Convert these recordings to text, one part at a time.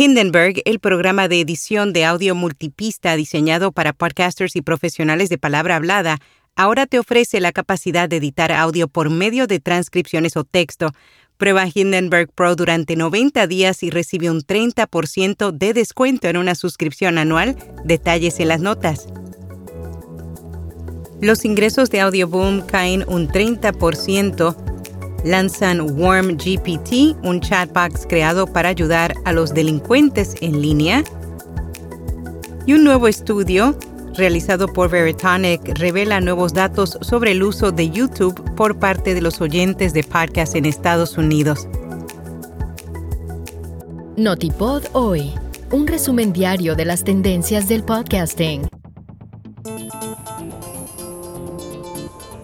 Hindenburg, el programa de edición de audio multipista diseñado para podcasters y profesionales de palabra hablada, ahora te ofrece la capacidad de editar audio por medio de transcripciones o texto. Prueba Hindenburg Pro durante 90 días y recibe un 30% de descuento en una suscripción anual. Detalles en las notas. Los ingresos de Audioboom caen un 30%. Lanzan Warm GPT, un chatbox creado para ayudar a los delincuentes en línea. Y un nuevo estudio realizado por Veritonic revela nuevos datos sobre el uso de YouTube por parte de los oyentes de podcast en Estados Unidos. Notipod hoy, un resumen diario de las tendencias del podcasting.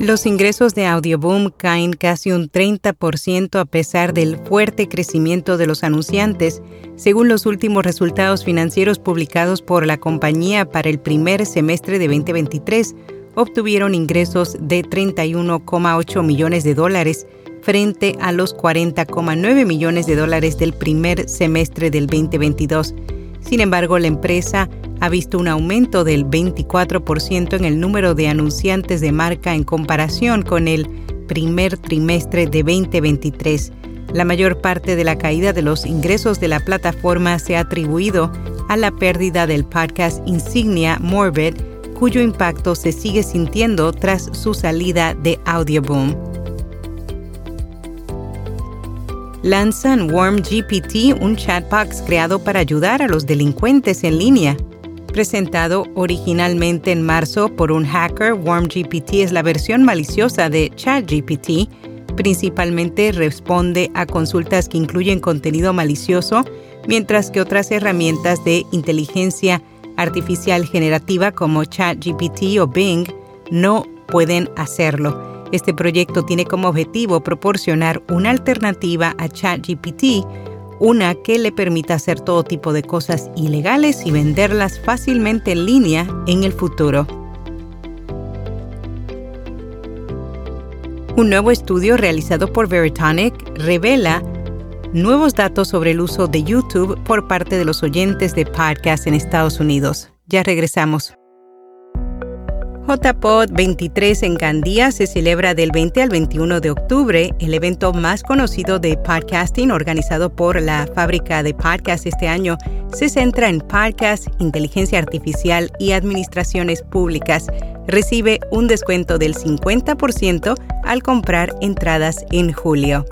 Los ingresos de Audioboom caen casi un 30% a pesar del fuerte crecimiento de los anunciantes, según los últimos resultados financieros publicados por la compañía para el primer semestre de 2023. Obtuvieron ingresos de 31,8 millones de dólares frente a los 40,9 millones de dólares del primer semestre del 2022. Sin embargo, la empresa ha visto un aumento del 24% en el número de anunciantes de marca en comparación con el primer trimestre de 2023. La mayor parte de la caída de los ingresos de la plataforma se ha atribuido a la pérdida del podcast insignia Morbid, cuyo impacto se sigue sintiendo tras su salida de Audioboom. Lanzan Warm GPT, un chatbox creado para ayudar a los delincuentes en línea. Presentado originalmente en marzo por un hacker, WarmGPT es la versión maliciosa de ChatGPT. Principalmente responde a consultas que incluyen contenido malicioso, mientras que otras herramientas de inteligencia artificial generativa como ChatGPT o Bing no pueden hacerlo. Este proyecto tiene como objetivo proporcionar una alternativa a ChatGPT una que le permita hacer todo tipo de cosas ilegales y venderlas fácilmente en línea en el futuro. Un nuevo estudio realizado por Veritonic revela nuevos datos sobre el uso de YouTube por parte de los oyentes de podcast en Estados Unidos. Ya regresamos. JPod 23 en Gandía se celebra del 20 al 21 de octubre, el evento más conocido de podcasting organizado por la fábrica de podcast este año. Se centra en podcast, inteligencia artificial y administraciones públicas. Recibe un descuento del 50% al comprar entradas en julio.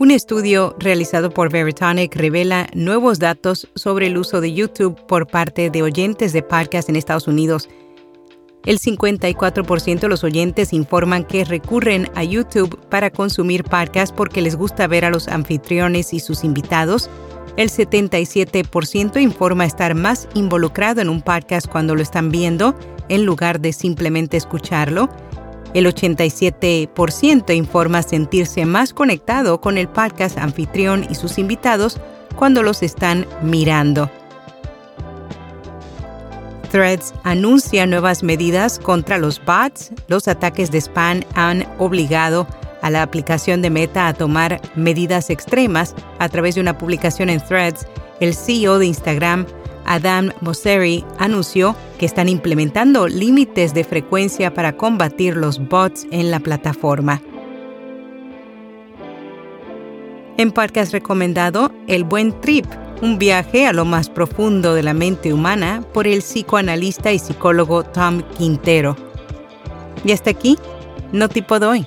Un estudio realizado por Veritonic revela nuevos datos sobre el uso de YouTube por parte de oyentes de podcast en Estados Unidos. El 54% de los oyentes informan que recurren a YouTube para consumir podcasts porque les gusta ver a los anfitriones y sus invitados. El 77% informa estar más involucrado en un podcast cuando lo están viendo en lugar de simplemente escucharlo. El 87% informa sentirse más conectado con el podcast anfitrión y sus invitados cuando los están mirando. Threads anuncia nuevas medidas contra los bots. Los ataques de spam han obligado a la aplicación de Meta a tomar medidas extremas a través de una publicación en Threads. El CEO de Instagram Adam Mosseri anunció que están implementando límites de frecuencia para combatir los bots en la plataforma. En podcast recomendado El Buen Trip, un viaje a lo más profundo de la mente humana por el psicoanalista y psicólogo Tom Quintero. Y hasta aquí, no tipo doy.